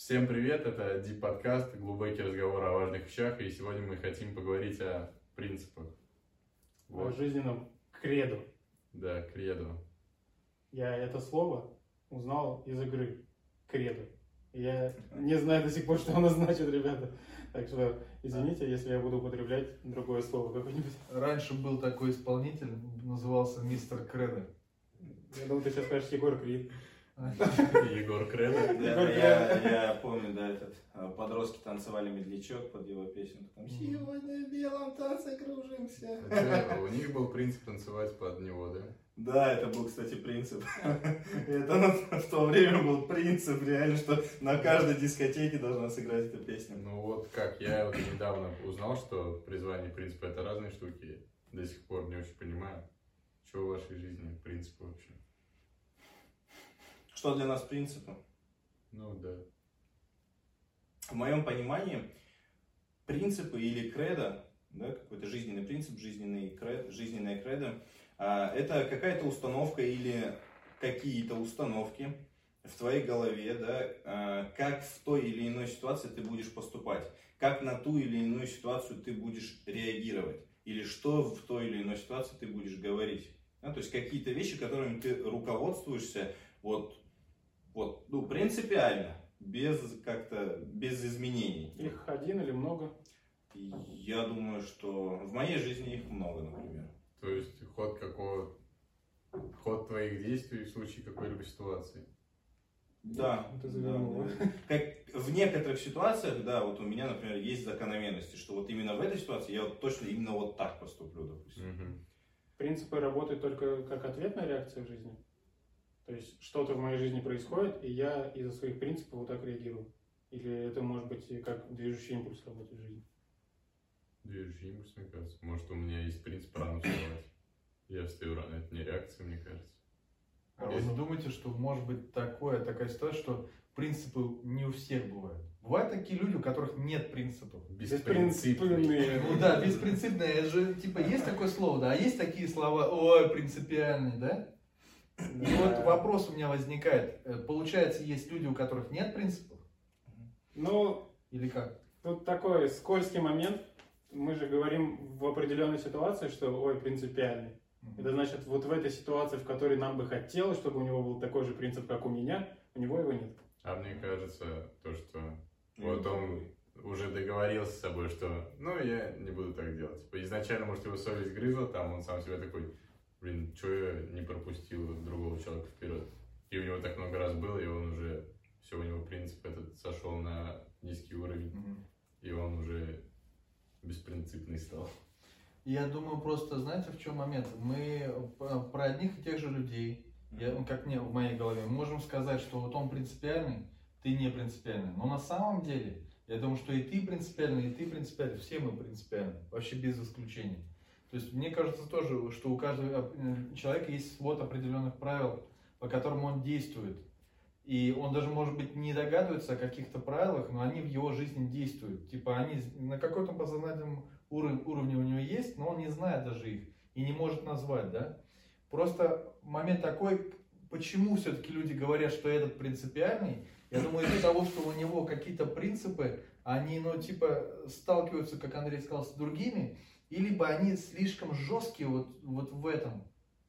Всем привет, это Deep подкаст, глубокий разговор о важных вещах, и сегодня мы хотим поговорить о принципах. О жизненном кредо. Да, кредо. Я это слово узнал из игры кредо. Я не знаю до сих пор, что оно значит, ребята. Так что извините, если я буду употреблять другое слово какое-нибудь. Раньше был такой исполнитель, назывался Мистер Кредо. Я думал, ты сейчас скажешь Егор Крид. Егор Кредо. Да, я, я помню, да, этот а, подростки танцевали медлячок под его песню. Там сегодня в белом танце кружимся. У них был принцип танцевать под него, да? Да, это был, кстати, принцип. Это на- в то время был принцип, реально, что на каждой дискотеке должна сыграть эта песня. Ну вот как, я вот недавно узнал, что призвание и принципы это разные штуки. До сих пор не очень понимаю, что в вашей жизни принципы вообще. Что для нас принципы? Ну да. В моем понимании принципы или кредо, да, какой-то жизненный принцип, жизненный кред, жизненная кредо, а, это какая-то установка или какие-то установки в твоей голове, да, а, как в той или иной ситуации ты будешь поступать, как на ту или иную ситуацию ты будешь реагировать, или что в той или иной ситуации ты будешь говорить. Да, то есть какие-то вещи, которыми ты руководствуешься, вот, вот, ну, принципиально, без как-то, без изменений. Их один или много? Я думаю, что в моей жизни их много, например. То есть ход какого ход твоих действий в случае какой-либо ситуации. Да, Ты да, да. Как в некоторых ситуациях, да, вот у меня, например, есть закономерности, что вот именно в этой ситуации я вот точно именно вот так поступлю, допустим. Мгм. Принципы работают только как ответная реакция в жизни. То есть что-то в моей жизни происходит, и я из-за своих принципов вот так реагирую. Или это может быть как движущий импульс работает в жизни. Движущий импульс, мне кажется. Может, у меня есть принцип рано вставать. Я встаю рано. Это не реакция, мне кажется. А вы не думаете, что может быть такое, такая ситуация, что принципы не у всех бывают? Бывают такие люди, у которых нет принципов. Беспринципные. Ну да, беспринципные, это же, типа, есть такое слово, да, а есть такие слова, ой, принципиальный, да? И вот вопрос у меня возникает, Э, получается, есть люди, у которых нет принципов? Ну, Или как? Тут такой скользкий момент. Мы же говорим в определенной ситуации, что ой, принципиальный. Это значит, вот в этой ситуации, в которой нам бы хотелось, чтобы у него был такой же принцип, как у меня, у него его нет. А мне кажется, то, что вот он уже договорился с собой, что ну я не буду так делать. Типа, изначально, может, его совесть грызла, там он сам себя такой, блин, что я не пропустил другого человека вперед. И у него так много раз было, и он уже, все, у него принцип этот сошел на низкий уровень, Мгм. и он уже беспринципный стал. Я думаю, просто, знаете, в чем момент? Мы про про одних и тех же людей, я, как мне в моей голове, можем сказать, что вот он принципиальный, ты не принципиальный. Но на самом деле, я думаю, что и ты принципиальный, и ты принципиальный, все мы принципиальны, вообще без исключения. То есть мне кажется тоже, что у каждого э, человека есть свод определенных правил, по которым он действует. И он даже, может быть, не догадывается о каких-то правилах, но они в его жизни действуют. Типа они на каком-то подсознательном уровне, уровне у него есть, но он не знает даже их и не может назвать, да? Просто момент такой, почему все-таки люди говорят, что этот принципиальный, я думаю, из-за того, что у него какие-то принципы, они, ну, типа, сталкиваются, как Андрей сказал, с другими, и либо они слишком жесткие вот, вот в этом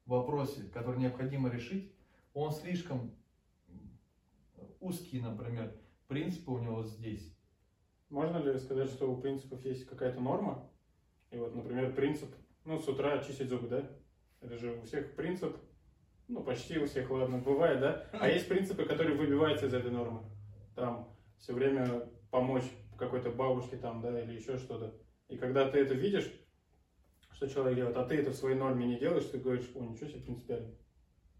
вопросе, который необходимо решить, он слишком узкий, например, принципы у него здесь. Можно ли сказать, что у принципов есть какая-то норма? И вот, например, принцип, ну, с утра чистить зубы, да? Это же у всех принцип, ну, почти у всех, ладно, бывает, да? А есть принципы, которые выбиваются из этой нормы. Там все время помочь какой-то бабушке там, да, или еще что-то. И когда ты это видишь, что человек делает, а ты это в своей норме не делаешь, ты говоришь, о, ничего себе принципиально.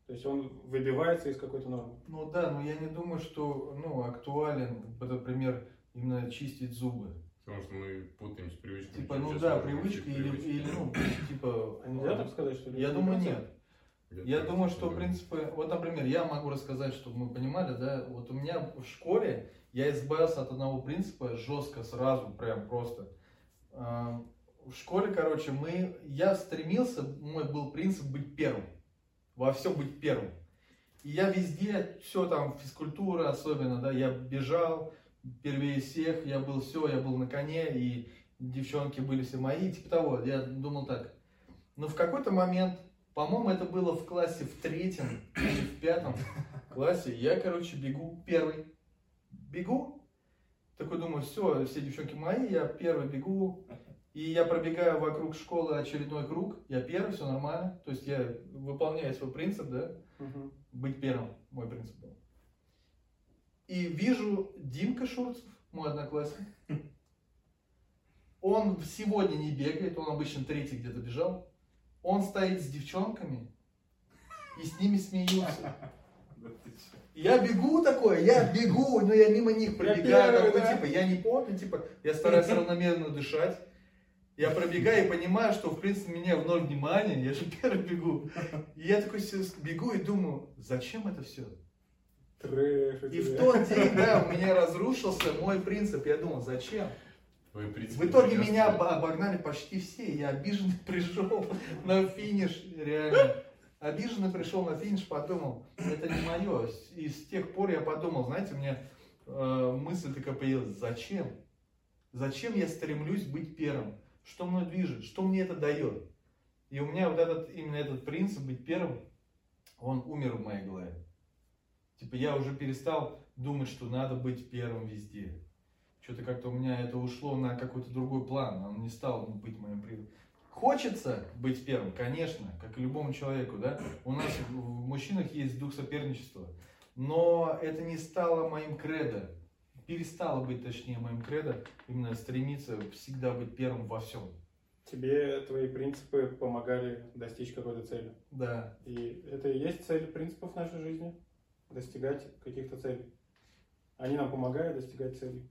То есть он выбивается из какой-то нормы. Ну да, но я не думаю, что ну, актуален, например, именно чистить зубы. Потому что мы путаем с привычками. Типа, ну да, привычка или, привычки. или, ну, типа... А нельзя так сказать, что ли? Я думаю, нет. Я Я думаю, что, принципе, вот, например, я могу рассказать, чтобы мы понимали, да, вот у меня в школе я избавился от одного принципа жестко, сразу, прям просто. В школе, короче, мы, я стремился, мой был принцип быть первым, во всем быть первым. И я везде, все там, физкультура особенно, да, я бежал, первее всех, я был все, я был на коне, и девчонки были все мои, типа того, я думал так. Но в какой-то момент, по-моему, это было в классе в третьем или в пятом классе, я, короче, бегу первый. Бегу, такой думаю, все, все девчонки мои, я первый бегу, и я пробегаю вокруг школы очередной круг, я первый, все нормально, то есть я выполняю свой принцип, да, Мгм. быть первым, мой принцип был. И вижу Димка Шурцев, мой одноклассник. Он сегодня не бегает, он обычно третий где-то бежал. Он стоит с девчонками и с ними смеются. Я бегу такой, я бегу, но я мимо них пробегаю, первый, такой, да? типа, я не помню, типа, я стараюсь равномерно дышать. Я пробегаю и понимаю, что, в принципе, меня в ноль внимания, я же первый бегу. И я такой бегу и думаю, зачем это все? Трэш И в тот день, да, у меня разрушился мой принцип. Я думал, зачем? Твой принцип В итоге прекрасный. меня об- обогнали почти все. Я обиженный пришел на финиш, реально. Обиженный пришел на финиш, подумал, это не мое. И с тех пор я подумал, знаете, у меня э, мысль такая появилась, зачем? Зачем я стремлюсь быть первым? Что мной движет? Что мне это дает? И у меня вот этот, именно этот принцип быть первым, он умер в моей голове. Типа я уже перестал думать, что надо быть первым везде. Что-то как-то у меня это ушло на какой-то другой план. Он не стал быть моим принципом. Хочется быть первым, конечно, как и любому человеку, да. У нас в мужчинах есть дух соперничества. Но это не стало моим кредо. Перестало быть, точнее, моим кредо. Именно стремиться всегда быть первым во всем. Тебе твои принципы помогали достичь какой-то цели. Да. И это и есть цель принципов нашей жизни. Достигать каких-то целей. Они нам помогают достигать целей.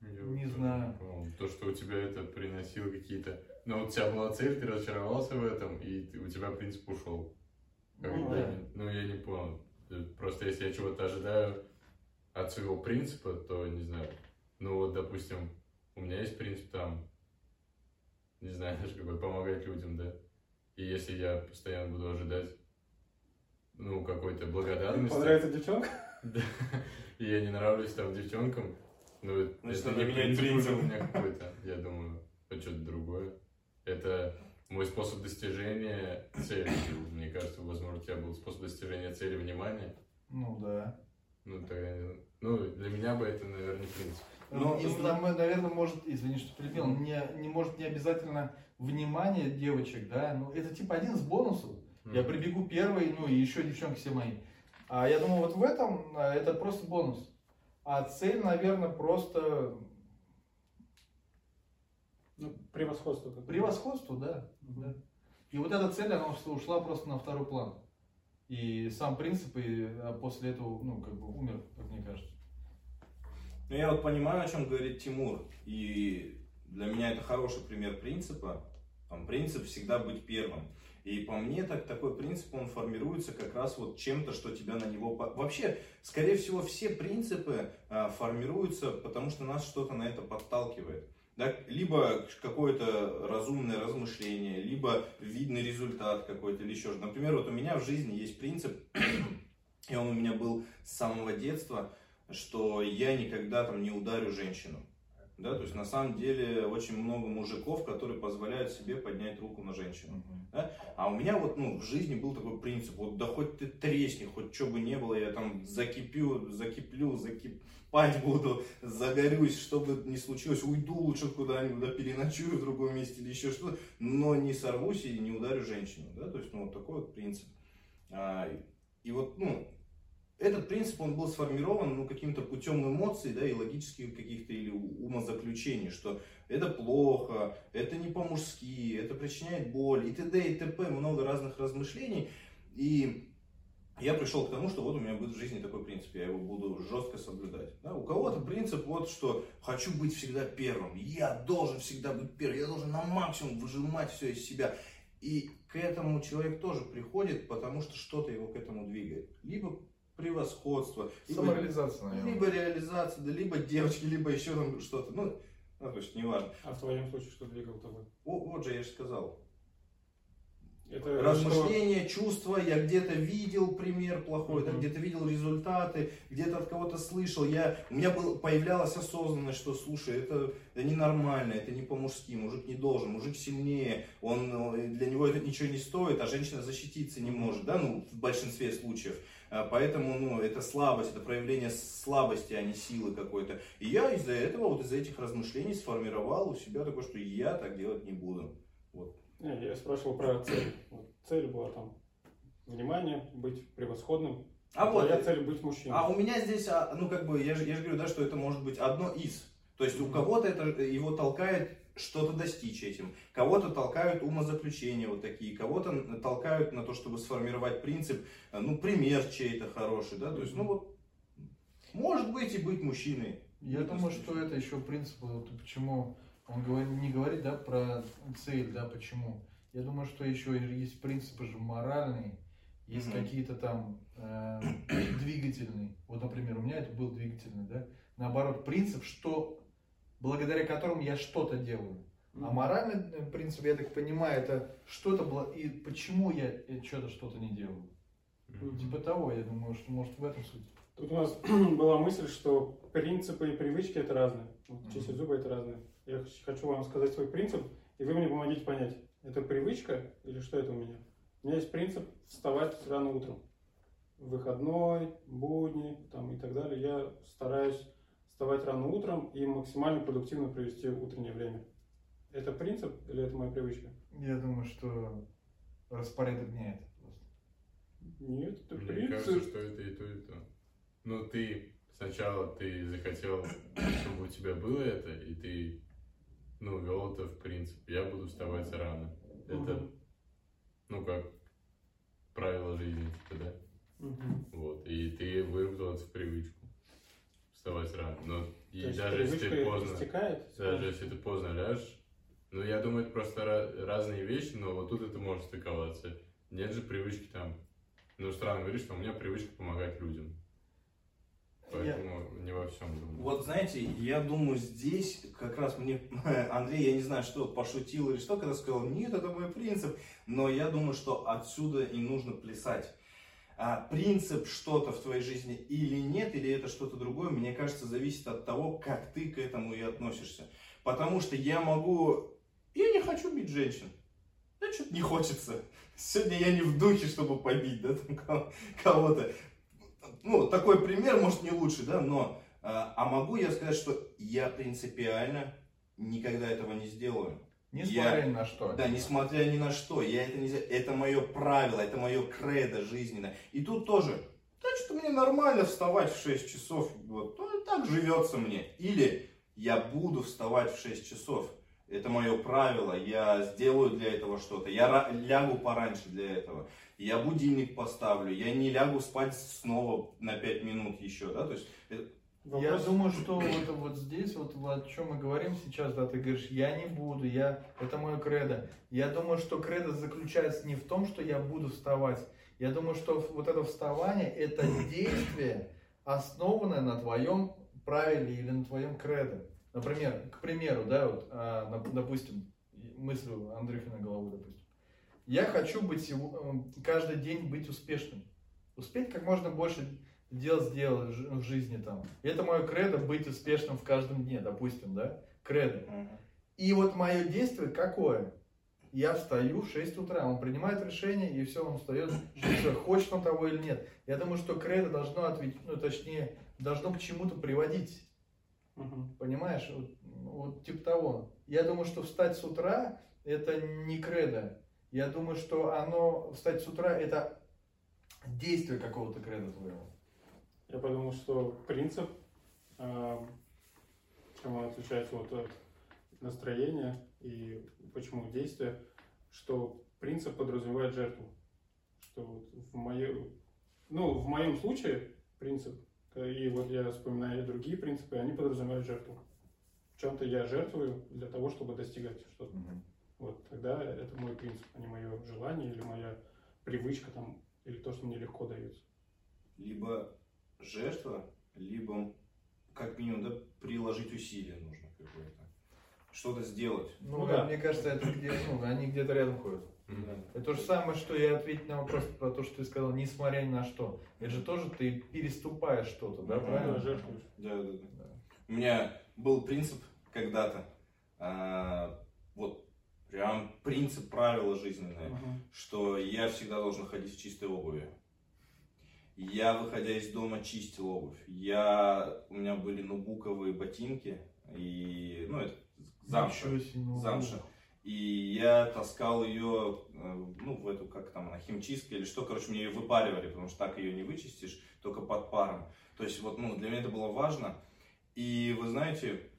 Я Не вот знаю. помню. То, что у тебя это приносило какие-то... Ну, вот у тебя была цель, ты разочаровался в этом, и ты- у тебя принцип ушел. Как Ну, да. Ну, я не понял. Просто если я чего-то ожидаю от своего принципа, то, не знаю, ну вот, допустим, у меня есть принцип там, не знаю даже какой, помогать людям, да. И если я постоянно буду ожидать, ну, какой-то благодарности, Понравится девчонка? да, и я не нравлюсь там девчонкам, ну, Значит, это надо не менять принцип уже принцип. у меня какой-то, я думаю, это что-то другое. Это мой способ достижения цели. Мне кажется, возможно, у тебя был способ достижения цели внимания. Ну да. Ну, не- ну, для меня бы это, наверное, не принцип. Но- И, нам, наверное, может, извини, что перебил, не, не может не обязательно внимание девочек, да, ну это типа один из бонусов. Я Мгм. прибегу первый, ну и еще девчонки все мои. А я думаю, вот в этом а, это просто бонус. А цель, наверное, просто Ну, превосходство. превосходство, да. да. И вот эта цель, она ушла- ушла просто на второй план. И сам принцип и а, после этого, ну, как бы умер, как мне кажется. Ну, я вот понимаю, о чем говорит Тимур. И для меня это хороший пример принципа. Там, принцип всегда быть первым. И по мне, так, такой принцип, он формируется как раз вот чем-то, что тебя на него... Вообще, скорее всего, все принципы а, формируются, потому что нас что-то на это подталкивает. Да? Либо какое-то разумное размышление, либо видный результат какой-то или еще что Например, вот у меня в жизни есть принцип, и он у меня был с самого детства, что я никогда там не ударю женщину. Да, то есть на самом деле очень много мужиков, которые позволяют себе поднять руку на женщину. А у меня вот ну, в жизни был такой принцип, вот да хоть ты тресни, хоть что бы не было, я там закипю, закиплю, закипать буду, загорюсь, что бы ни случилось, уйду лучше куда-нибудь, да, переночую в другом месте или еще что-то, но не сорвусь и не ударю женщину, да, то есть, ну, вот такой вот принцип. А, и вот, ну, этот принцип, он был сформирован, ну, каким-то путем эмоций, да, и логических каких-то или умозаключений, что это плохо, это не по-мужски, это причиняет боль, и т.д. и т.п. Много разных размышлений. И я пришел к тому, что вот у меня будет в жизни такой принцип, я его буду жестко соблюдать. Да, у кого-то принцип вот, что хочу быть всегда первым, я должен всегда быть первым, я должен на максимум выжимать все из себя. И к этому человек тоже приходит, потому что что-то его к этому двигает. Либо превосходство, либо Самореализация, наверное. либо реализация, да, либо девочки, либо еще там что-то. Ну, ну, то есть неважно. А в твоем случае что двигал тобой? О, вот же я же сказал. Это размышления, чувства, я где-то видел пример плохой, да, Мгм. где-то видел результаты, где-то от кого-то слышал, я, у меня был, появлялась осознанность, что, слушай, это, это ненормально, это не по-мужски, мужик не должен, мужик сильнее, он, э, для него это ничего не стоит, а женщина защититься не может, да, ну, в большинстве случаев. А, Поэтому, ну, это слабость, это проявление слабости, а не силы какой-то. И я из-за этого, вот из-за этих размышлений сформировал у себя такое, что я так делать не буду. Вот. Я спрашивал про цель. Вот цель была там внимание, быть превосходным. А вот, Твоя цель быть мужчиной. А у меня здесь, а, ну как бы, я же, я же говорю, да, что это может быть одно из. То есть у кого-то это его толкает что-то достичь этим, кого-то толкают умозаключения вот такие, кого-то толкают на то, чтобы сформировать принцип, э, ну пример чей-то хороший, да, то есть, ну вот, может быть и быть мужчиной. Я Это думаю, что это еще принцип, вот почему он говорит, не говорит, да, про цель, да, почему. Я думаю, что еще есть принципы же моральные, есть Мгм. какие-то там э, двигательные. Вот, например, у меня это был двигательный, да. Наоборот, принцип, что благодаря которому я что-то делаю. А моральный э, принцип, я так понимаю, это что-то было и почему я э, что-то что-то не делаю. Мгм. Типа того, я думаю, что может в этом суть. Тут у нас была мысль, что принципы и привычки это разные. Мгм. Чистить зубы это разные. Я хочу вам сказать свой принцип, и вы мне помогите понять, это привычка или что это у меня. У меня есть принцип вставать рано утром. Выходной, будни там, и так далее. Я стараюсь вставать рано утром и максимально продуктивно провести утреннее время. Это принцип или это моя привычка? Я думаю, что распорядок дня это просто. Нет, это Мне принцип. кажется, что это и то, и то. Ну, ты сначала ты захотел, чтобы у тебя было это, и ты, ну, вел это в принцип. Я буду вставать рано. Это, Мгм. ну, как правило жизни, типа, да? Мгм. Вот. И ты выработал это в привычку. Вставать рано. Но и То есть даже если ты поздно, истекает? даже если ты поздно ляжешь, ну, я думаю, это просто ра- разные вещи, но вот тут это может стыковаться. Нет же привычки там. Ну, странно говорить, что у меня привычка помогать людям. Поэтому не во всем думаю. Вот знаете, я думаю, здесь как раз мне Андрей, я не знаю, что пошутил или что, когда сказал, нет, это мой принцип, но я думаю, что отсюда и нужно плясать. А принцип что-то в твоей жизни или нет, или это что-то другое, мне кажется, зависит от того, как ты к этому и относишься. Потому что я могу... Я не хочу бить женщин. Да что-то не хочется. Сегодня я не в духе, чтобы побить да, там кого- кого-то. Ну, такой пример, может, не лучший, да, но... А а могу я сказать, что я принципиально никогда этого не сделаю. Несмотря Я- ни на что. Да, несмотря ни на что, я это не сделаю. Это мое правило, это мое кредо жизненное. И тут тоже, да что мне нормально вставать в 6 часов, вот, ну, так живется мне. Или я буду вставать в 6 часов. Это мое правило, я сделаю для этого что-то. Я лягу пораньше для этого. Я будильник поставлю, я не лягу спать снова на 5 минут еще, да, то есть Я думаю, что вот, вот здесь, вот о чем мы говорим сейчас, да, ты говоришь, я не буду, я, это мое кредо. Я думаю, что кредо заключается не в том, что я буду вставать. Я думаю, что вот это вставание, это действие, основанное на твоем правиле или на твоем кредо. Например, к примеру, да, вот, а, допустим, мысль Андрюхина головы, допустим. Я хочу быть э, каждый день быть успешным. Успеть как можно больше дел сделать ж- в жизни там. Это мое кредо быть успешным в каждом дне, допустим, да? Кредо. И вот мое действие какое? Я встаю в 6 утра, он принимает решение, и все, он встает, всё, хочет он того или нет. Я думаю, что кредо должно ответить, ну, точнее, должно к чему-то приводить. Мгм. Понимаешь? Вот, вот типа того. Я думаю, что встать с утра это не кредо. Я думаю, что оно встать с утра это действие какого-то кредо твоего. Я подумал, что принцип, а, чем он отличается вот от настроения и почему действия, что принцип подразумевает жертву. Что вот в моем, ну, в моем случае принцип, и вот я вспоминаю и другие принципы, они подразумевают жертву. В чем-то я жертвую для того, чтобы достигать что-то. Вот тогда это мой принцип, а не мое желание или моя привычка там, или то, что мне легко дается. либо жертва, либо как минимум да, приложить усилия нужно какое-то. Что-то сделать. Ну, Ну да, да. мне кажется, это где, ну, они где-то рядом ходят. Мгм. Это то же самое, что и ответить на вопрос про то, что ты сказал, несмотря ни на что. Это же тоже ты переступаешь что-то, да. Да, правильно? жертвуешь. Да, да, да. У меня был принцип когда-то, а, вот прям принцип правила жизненное, Мгм. что я всегда должен ходить в чистой обуви. Я, выходя из дома, чистил обувь. Я, у меня были нубуковые ботинки, и, ну, это замша, замша. И я таскал ее, э, ну, в эту, как там она, химчистка или что, короче, мне ее выпаривали, потому что так ее не вычистишь, только под паром. То есть, вот, ну, для меня это было важно. И вы знаете,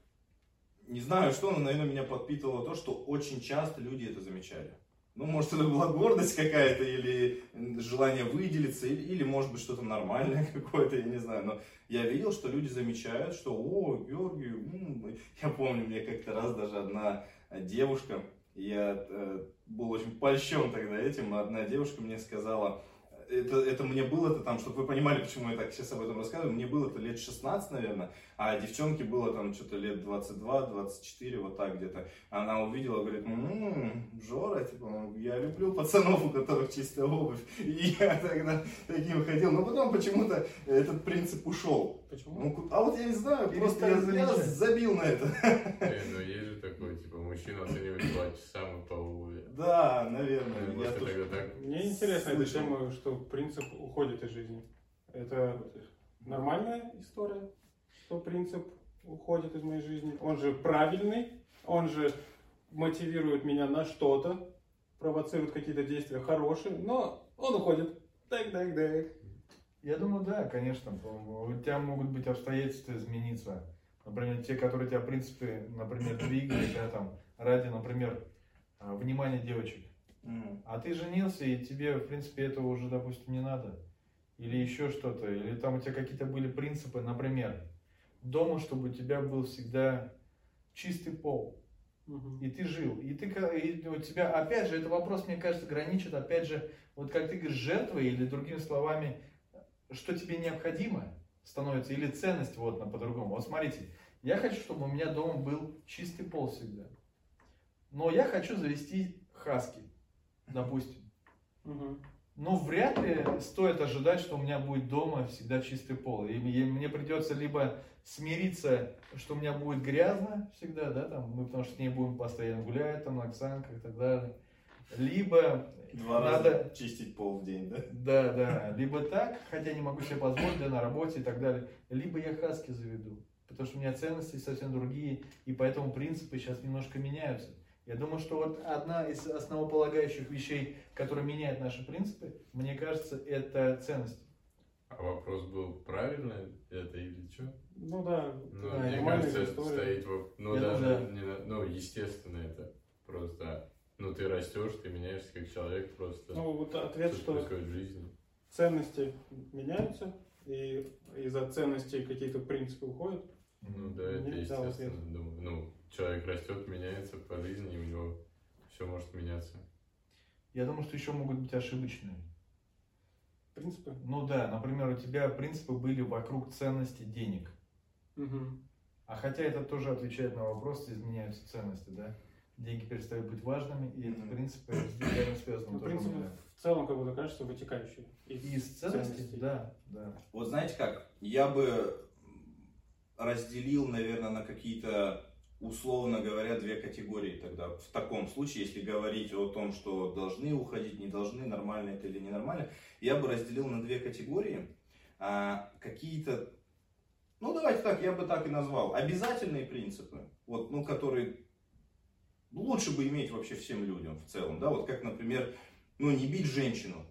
не знаю что, но, наверное, меня подпитывало то, что очень часто люди это замечали. Ну, может, это была гордость какая-то, или желание выделиться, или, или, может быть, что-то нормальное какое-то, я не знаю. Но я видел, что люди замечают, что, о, Георгий, м». я помню, мне как-то раз даже одна девушка, я э, был очень польщен тогда этим, одна девушка мне сказала, это, это мне было-то там, чтобы вы понимали, почему я так сейчас об этом рассказываю, мне было-то лет 16, наверное, а девчонке было там что-то лет 22-24, вот так где-то. Она увидела, говорит, м-м, Жора, типа, я люблю пацанов, у которых чистая обувь. И я тогда таким ходил, но потом почему-то этот принцип ушел. Почему? Ну, а вот я не знаю, просто Перестали я замечать. забил на это. Э, ну есть же такой, типа, мужчина оценивает два часа мы по обуви. Да, наверное. Я тоже- так? Мне интересна эта Слышал. тема, что принцип уходит из жизни. Это нормальная история, что принцип уходит из моей жизни. Он же правильный, он же мотивирует меня на что-то, провоцирует какие-то действия хорошие, но он уходит. Так-так-так. Я думаю, да, конечно. У тебя могут быть обстоятельства измениться. Например, те, которые тебя, в принципе, например, двигали, да, там, ради, например, а, внимания девочек. А ты женился, и тебе, в принципе, этого уже, допустим, не надо. Или еще что-то. Или там у тебя какие-то были принципы, например, дома, чтобы у тебя был всегда чистый пол. Мгм. И ты жил. И ты и у тебя, опять же, это вопрос, мне кажется, граничит, опять же, вот как ты говоришь, жертвой, или другими словами, что тебе необходимо становится, или ценность, вот, на по-другому. Вот смотрите, я хочу, чтобы у меня дома был чистый пол всегда. Но я хочу завести хаски, допустим. Мгм. Но вряд ли стоит ожидать, что у меня будет дома всегда чистый пол. И мне мне придется либо смириться, что у меня будет грязно всегда, да, там, мы потому что с ней будем постоянно гулять, там, на Оксанках и так далее. Либо Два надо, раза чистить пол в день, да? да, да, либо так, хотя не могу себе позволить, да, на работе и так далее. Либо я хаски заведу, потому что у меня ценности совсем другие, и поэтому принципы сейчас немножко меняются. Я думаю, что вот одна из основополагающих вещей, которая меняет наши принципы, мне кажется, это ценности. А вопрос был, правильно это или что? Ну да, Ну, Да, мне нормальная кажется, история. стоит, во- ну, Я даже, думаю, не на- ну, естественно, это просто, ну, ты растешь, ты меняешься как человек, просто, Ну вот ответ, что что происходит в жизни. ценности меняются, и из-за ценностей какие-то принципы уходят. Ну, да, это ответ. естественно, думаю. Ну, человек растет, меняется по жизни, и у него все может меняться. Я думаю, что еще могут быть ошибочные. Принципы. Ну да, например, у тебя принципы были вокруг ценности денег. Мгм. А хотя это тоже отвечает на вопрос, изменяются ценности, да? Деньги перестают быть важными, и Мгм. принципы реально связаны Ну, принципы в целом как будто кажется вытекающие. из И из ценностей, ценностей. да, да. Вот знаете как, я бы разделил, наверное, на какие-то, условно говоря, две категории тогда. В таком случае, если говорить о том, что должны уходить, не должны, нормально это или ненормально, я бы разделил на две категории. А, какие-то, ну давайте так, я бы так и назвал, обязательные принципы, вот, ну, которые лучше бы иметь вообще всем людям в целом, да, вот как, например, ну, не бить женщину,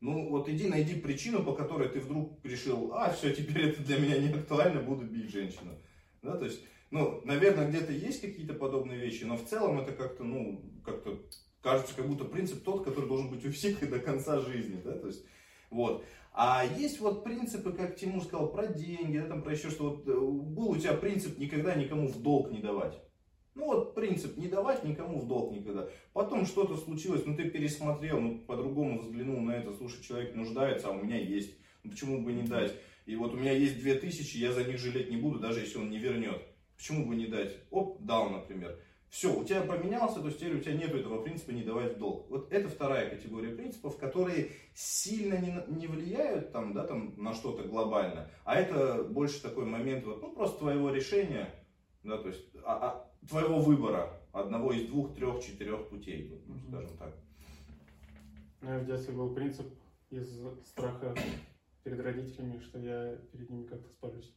ну, вот иди найди причину, по которой ты вдруг решил, а, все, теперь это для меня не актуально, буду бить женщину. Да, то есть, ну, наверное, где-то есть какие-то подобные вещи, но в целом это как-то, ну, как-то кажется, как будто принцип тот, который должен быть у всех и до конца жизни, да, то есть, вот. А есть вот принципы, как Тимур сказал, про деньги, да, там про еще что. Вот, э, был у тебя принцип никогда никому в долг не давать. Ну вот принцип не давать никому в долг никогда. Потом что-то случилось, ну ты пересмотрел, ну по-другому взглянул на это, слушай, человек нуждается, а у меня есть. Ну почему бы не дать? И вот у меня есть две тысячи, я за них жалеть не буду, даже если он не вернет. Почему бы не дать? Оп, дал, например. Все, у тебя поменялся, то есть теперь у тебя нет этого принципа не давать в долг. Вот это вторая категория принципов, которые сильно не, не влияют там, да, там, на что-то глобально, а это больше такой момент вот, ну, просто твоего решения, да, то есть а, а, твоего выбора, одного из двух, трех, четырех путей, вот, ну, скажем так. Ну, в детстве был принцип из страха перед родителями, что я перед ними как-то спалюсь.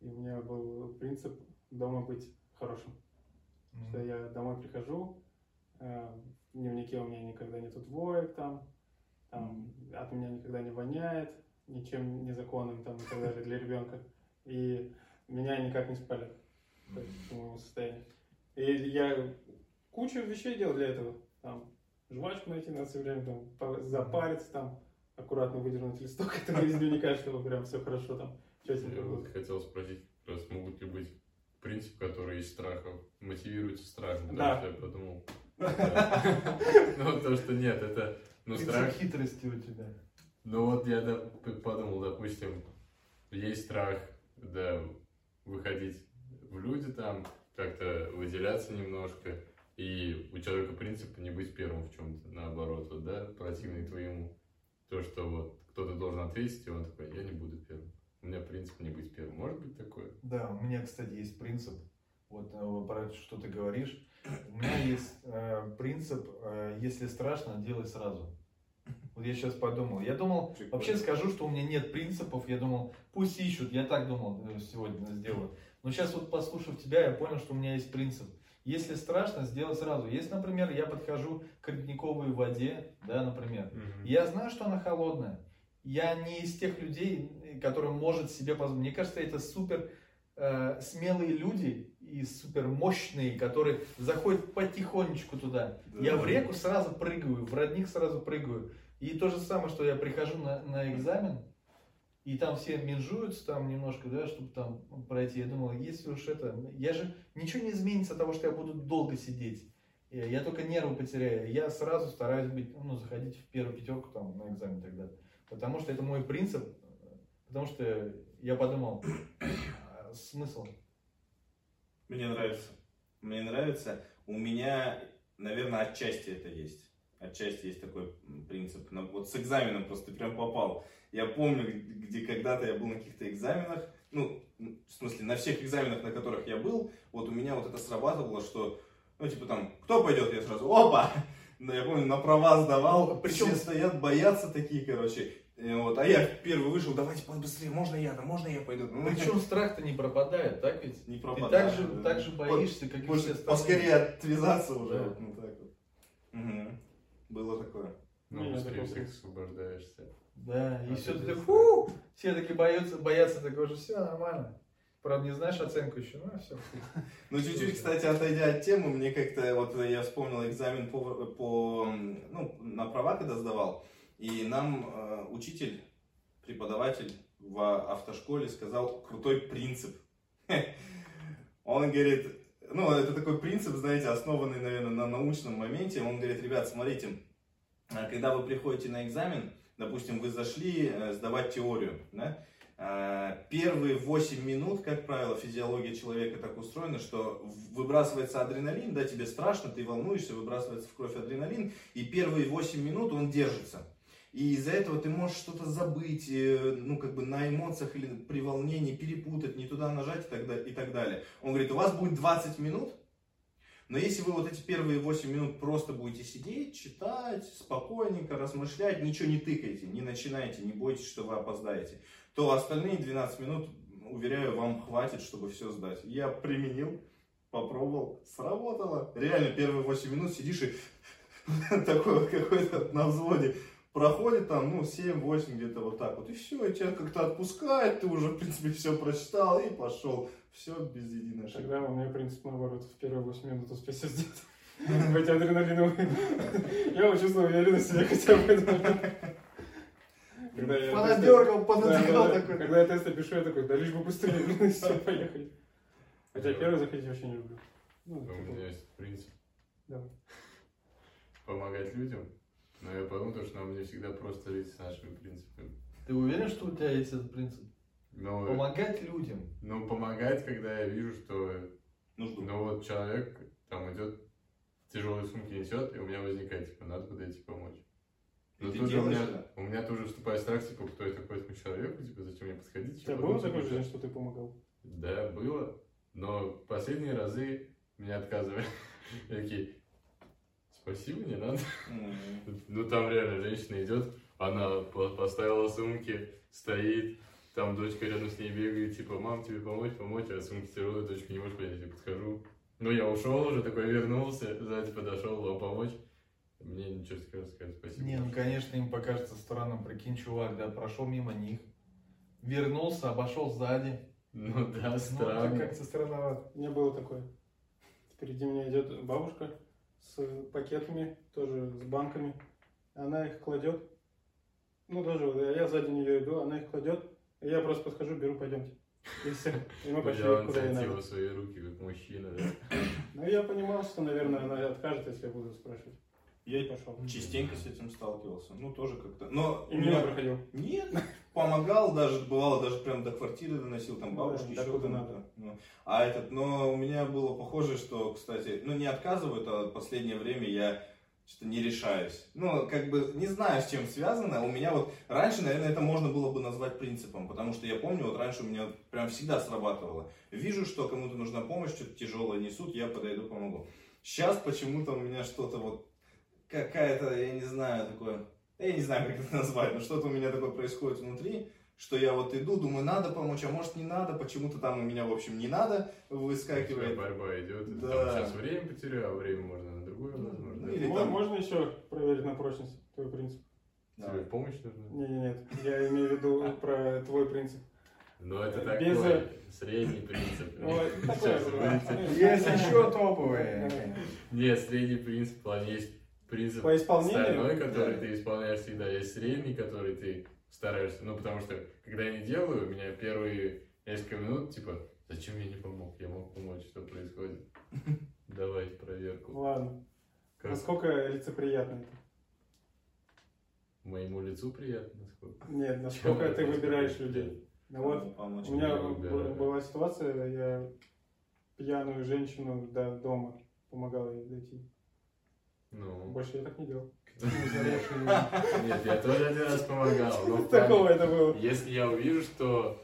И у меня был принцип дома быть хорошим. Mm-hmm. Что я домой прихожу, э, в дневнике у меня никогда нету двоек там, там mm-hmm. от меня никогда не воняет, ничем незаконным там и так далее для ребенка. И меня никак не спалят mm-hmm. по моему состоянию. И я кучу вещей делал для этого. Там, жвачку найти надо все время, там, запариться, там, аккуратно выдернуть листок этого из дневника, чтобы прям все хорошо там. Я вот хотел спросить, раз могут ли быть принцип, который из страхов мотивируется страхом, да. что я подумал. Ну, то, что нет, это... Ну, страх... хитрости у тебя. Ну, вот я подумал, допустим, есть страх, да, выходить в люди там, как-то выделяться немножко, и у человека принцип не быть первым в чем-то, наоборот, вот, да, противный твоему. То, что вот кто-то должен ответить, и он такой, я не буду первым. У меня принцип не быть первым. Может быть такое? Да, у меня, кстати, есть принцип. Вот э, про что ты говоришь. У меня есть э, принцип, э, если страшно, делай сразу. Вот я сейчас подумал. Я думал, Прикольно. вообще скажу, что у меня нет принципов. Я думал, пусть ищут. Я так думал э, сегодня сделаю. Но сейчас вот послушав тебя, я понял, что у меня есть принцип. Если страшно, сделай сразу. Если, например, я подхожу к родниковой воде, да, например, угу. я знаю, что она холодная. Я не из тех людей, который может себе позволить. Мне кажется, это супер э, смелые люди и супер мощные, которые заходят потихонечку туда. Да. Я в реку сразу прыгаю, в родник сразу прыгаю. И то же самое, что я прихожу на, на экзамен, и там все менжуются там немножко, да, чтобы там пройти. Я думал, если уж это... Я же... Ничего не изменится от того, что я буду долго сидеть. Я только нервы потеряю. Я сразу стараюсь быть, ну, заходить в первую пятерку там на экзамен далее. Потому что это мой принцип. Потому что я подумал, а смысл? Мне нравится. Мне нравится. У меня, наверное, отчасти это есть. Отчасти есть такой принцип. Но вот с экзаменом просто прям попал. Я помню, где когда-то я был на каких-то экзаменах, ну, в смысле, на всех экзаменах, на которых я был, вот у меня вот это срабатывало, что, ну, типа там, кто пойдет, я сразу, опа! Ну, я помню, на права сдавал, причем все стоят, боятся такие, короче. И вот, а я первый вышел, давайте быстрее, можно я, да можно я пойду. Ну, Причем страх-то не пропадает, так ведь? Не пропадает. Ты так же, так же боишься, как и все остальные. Поскорее отвязаться уже, да. вот, ну так вот. Угу. Было такое. Ну, быстрее всех освобождаешься. Да, и все таки фу, все таки боятся, боятся такого же, все нормально. Правда, не знаешь оценку еще, ну все. Ну, чуть-чуть, кстати, отойдя от темы, мне как-то, вот я вспомнил экзамен по, по ну, на права, когда сдавал, и нам э, учитель, преподаватель в автошколе сказал крутой принцип. Он говорит, ну, это такой принцип, знаете, основанный, наверное, на научном моменте. Он говорит, ребят, смотрите, э, когда вы приходите на экзамен, допустим, вы зашли э, сдавать теорию, да, э, первые 8 минут, как правило, физиология человека так устроена, что выбрасывается адреналин, да, тебе страшно, ты волнуешься, выбрасывается в кровь адреналин, и первые 8 минут он держится. И из-за этого ты можешь что-то забыть, э, ну, как бы на эмоциях или при волнении перепутать, не туда нажать и так, далее, и так далее. Он говорит, у вас будет 20 минут, но если вы вот эти первые 8 минут просто будете сидеть, читать, спокойненько размышлять, ничего не тыкайте, не начинайте, не бойтесь, что вы опоздаете, то остальные 12 минут, уверяю, вам хватит, чтобы все сдать. Я применил, попробовал, сработало. Реально, первые 8 минут сидишь и такой какой-то на взводе проходит там, ну, 7-8 где-то вот так вот, и все, и тебя как-то отпускает, ты уже, в принципе, все прочитал и пошел. Все без единой ошибки. Тогда у меня принцип наоборот, в первые 8 минут сделать. В эти адреналиновые. Я чувствую уверенность в себе хотя бы. Понадергал, понадергал такой. Когда я тесты пишу, я такой, да лишь бы быстрее, блин, все, поехали. Хотя первый заходить вообще не люблю. Ну, у типа. меня есть принцип. Давай. Помогать людям. Но я подумал, что нам не всегда просто жить с нашими принципами. Ты уверен, что у тебя есть этот принцип? Но, помогать людям. Ну, помогать, когда я вижу, что нужду. Ну вот человек там идет, тяжелые сумки несет, и у меня возникает, типа, надо подойти помочь. И Но ты тут же у меня, это? у меня тоже вступает страх, типа, кто я такой этому человеку, типа, зачем мне подходить? У тебя Чё, было такое типа, жизнь, что ты помогал? Да, было. Но последние разы меня отказывали. Я Такие, спасибо, не надо. Ну там реально женщина идет, она по- поставила сумки, стоит, там дочка рядом с ней бегает, типа, мам, тебе помочь, помочь, а сумки тяжелые, дочка не может поднять, я подхожу. Ну я ушел уже, такой вернулся, сзади подошел, вам помочь. Мне ничего скажет, сказать спасибо. Не, ну конечно, им покажется странным, прикинь, чувак, да, прошел мимо них, вернулся, обошел сзади. Ну да, Ну, странно. это как-то странновато. У меня было такое. Впереди меня идет бабушка с пакетами, тоже с банками. Она их кладет. Ну, тоже, вот, я сзади нее иду, она их кладет. И я просто подхожу, беру, пойдемте. И все. И мы пошли Взял куда и инициативу надо. в свои руки, как мужчина, да. Ну, я понимал, что, наверное, она откажет, если я буду спрашивать. Я И пошел. частенько с этим сталкивался. Ну, тоже как-то. Но И меня проходил. Нет, помогал даже, бывало, даже прям до квартиры доносил, там Ну бабушки, да, еще надо. Ну, А этот, но у меня было похоже, что, кстати, ну не отказывают, а в последнее время я что-то не решаюсь. Ну, как бы, не знаю, с чем связано. У меня вот, раньше, наверное, это можно было бы назвать принципом, потому что я помню, вот раньше у меня прям всегда срабатывало. Вижу, что кому-то нужна помощь, что-то тяжелое несут, я подойду, помогу. Сейчас почему-то у меня что-то вот, какая-то, я не знаю, такое, я не знаю, как это назвать, но что-то у меня такое происходит внутри, что я вот иду, думаю, надо помочь, а может не надо, почему-то там у меня, в общем, не надо, выскакивает. Борьба идет, и Да. там сейчас время потеряю, а время можно на другое, возможно. Ну, или там- Можно еще проверить на прочность твой принцип? Тебе помощь нужна? Не, не, нет. Я имею в виду про твой принцип. Ну, это Без- такой средний принцип. Есть еще топовые. Нет, средний принцип, в плане есть принцип По исполнению? стальной, который Да. ты исполняешь всегда, есть средний, который ты стараешься, ну, потому что, когда я не делаю, у меня первые несколько минут, типа, зачем я не помог, я мог помочь, что происходит. Давай проверку. Ладно. Как Насколько лицеприятно это? моему лицу приятно, насколько. Нет, насколько Чем ты выбираешь людей. Ну вот, помочь. у меня выбираю. была ситуация, я пьяную женщину до дома помогал ей дойти. Ну, Больше я так не делал. нет, я тоже один раз помогал, но Такого это было. Если я увижу, что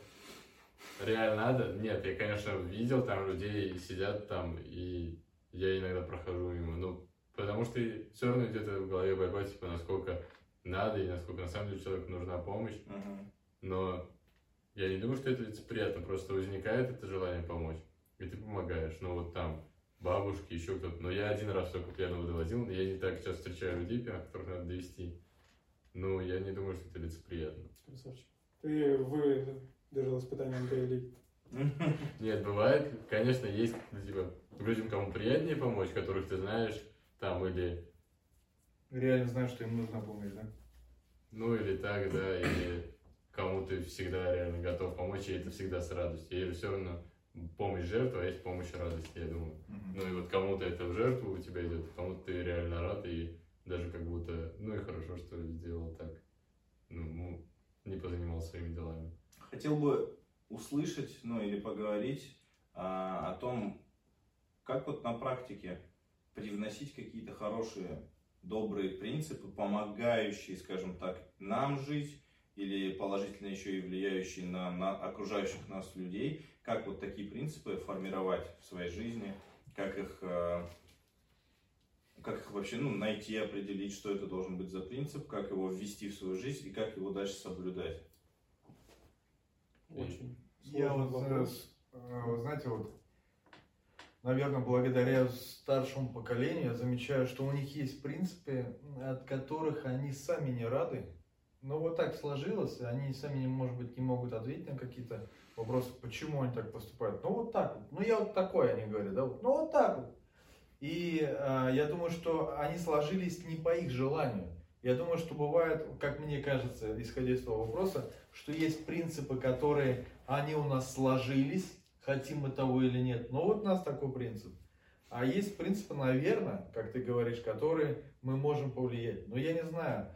реально надо, нет, я, конечно, видел там людей сидят там, и я иногда прохожу мимо, ну, потому что все равно идет в голове борьба, типа, насколько надо и насколько на самом деле человеку нужна помощь, но я не думаю, что это приятно, просто возникает это желание помочь, и ты помогаешь, ну, вот там, бабушки, еще кто-то, но я один раз только пьяного доводил, я не так часто встречаю людей, пьяных, которых надо довести, ну, я не думаю, что это лицеприятно. Красавчик. Ты выдержал испытание МТЛ. Нет, бывает, конечно, есть, ну, типа, людям, кому приятнее помочь, которых ты знаешь, там, или, Реально знаю, что им нужна помощь, да? ну, или так, да, или кому ты всегда реально готов помочь, и это всегда с радостью. Или все равно помощь жертва, а есть помощь радости, я думаю. Ну, и вот кому-то это в жертву у тебя идет, кому-то ты реально рад, и даже как будто, ну, и хорошо, что сделал так, ну, ну, не позанимался своими делами. Хотел бы услышать, ну или поговорить а, о том, как вот на практике привносить какие-то хорошие, добрые принципы, помогающие, скажем так, нам жить или положительно еще и влияющие на, на окружающих нас людей, как вот такие принципы формировать в своей жизни, как их, а, как их вообще ну, найти, определить, что это должен быть за принцип, как его ввести в свою жизнь и как его дальше соблюдать. Очень Я вот, э, э, знаете, вот, наверное, благодаря старшему поколению я замечаю, что у них есть принципы, от которых они сами не рады. Но вот так сложилось, и они сами, может быть, не могут ответить на какие-то вопросы, почему они так поступают. Ну вот так вот. Ну я вот такой, они говорят, да, вот. ну вот так вот. И э, я думаю, что они сложились не по их желанию. Я думаю, что бывает, как мне кажется, исходя из того вопроса, что есть принципы, которые они у нас сложились, хотим мы того или нет. Но вот у нас такой принцип. А есть принципы, наверное, как ты говоришь, которые мы можем повлиять. Но я не знаю,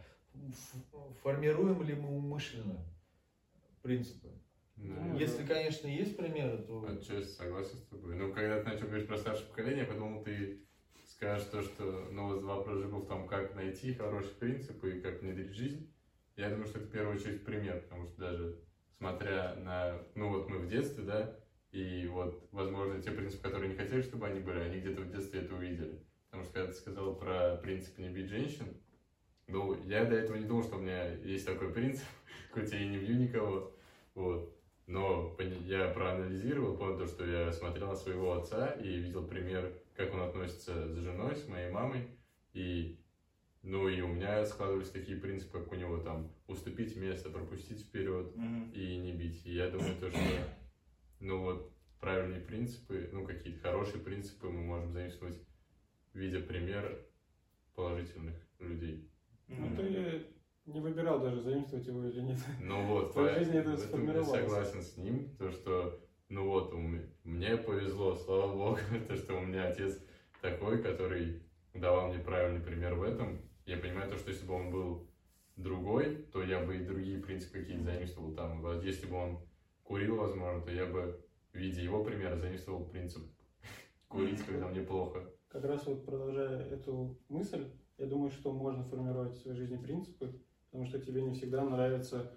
формируем ли мы умышленно принципы. Ну, Если, конечно, есть примеры, то... Отчасти согласен с тобой. Ну, когда ты начал говорить про старшее поколение, я подумал, ты скажешь то, что, ну, вот вопрос же был в том, как найти хорошие принципы и как внедрить жизнь. Я думаю, что это в первую очередь пример, потому что даже смотря на, ну, вот мы в детстве, да, и вот, возможно, те принципы, которые не хотели, чтобы они были, они где-то в детстве это увидели. Потому что когда ты сказал про принцип не бить женщин, ну, я до этого не думал, что у меня есть такой принцип, хоть я и не бью никого, вот. Но я проанализировал, понял то, что я смотрел на своего отца и видел пример, как он относится с женой, с моей мамой. И, ну, и у меня складывались такие принципы, как у него там уступить место, пропустить вперед и не бить. И я думаю, то, что, ну вот, правильные принципы, ну, какие-то хорошие принципы мы можем заимствовать, видя пример положительных людей. Ну, ты не выбирал даже, заимствовать его или нет. Ну вот, В по- жизни это в я согласен с ним, то что, ну вот, мне повезло, слава богу, то, что у меня отец такой, который давал мне правильный пример в этом. Я понимаю то, что если бы он был другой, то я бы и другие принципы какие-то заимствовал там. Если бы он курил, возможно, то я бы, видя его примера, заимствовал принцип курить, когда мне плохо. Как раз вот продолжая эту мысль, я думаю, что можно формировать в своей жизни принципы, потому что тебе не всегда нравятся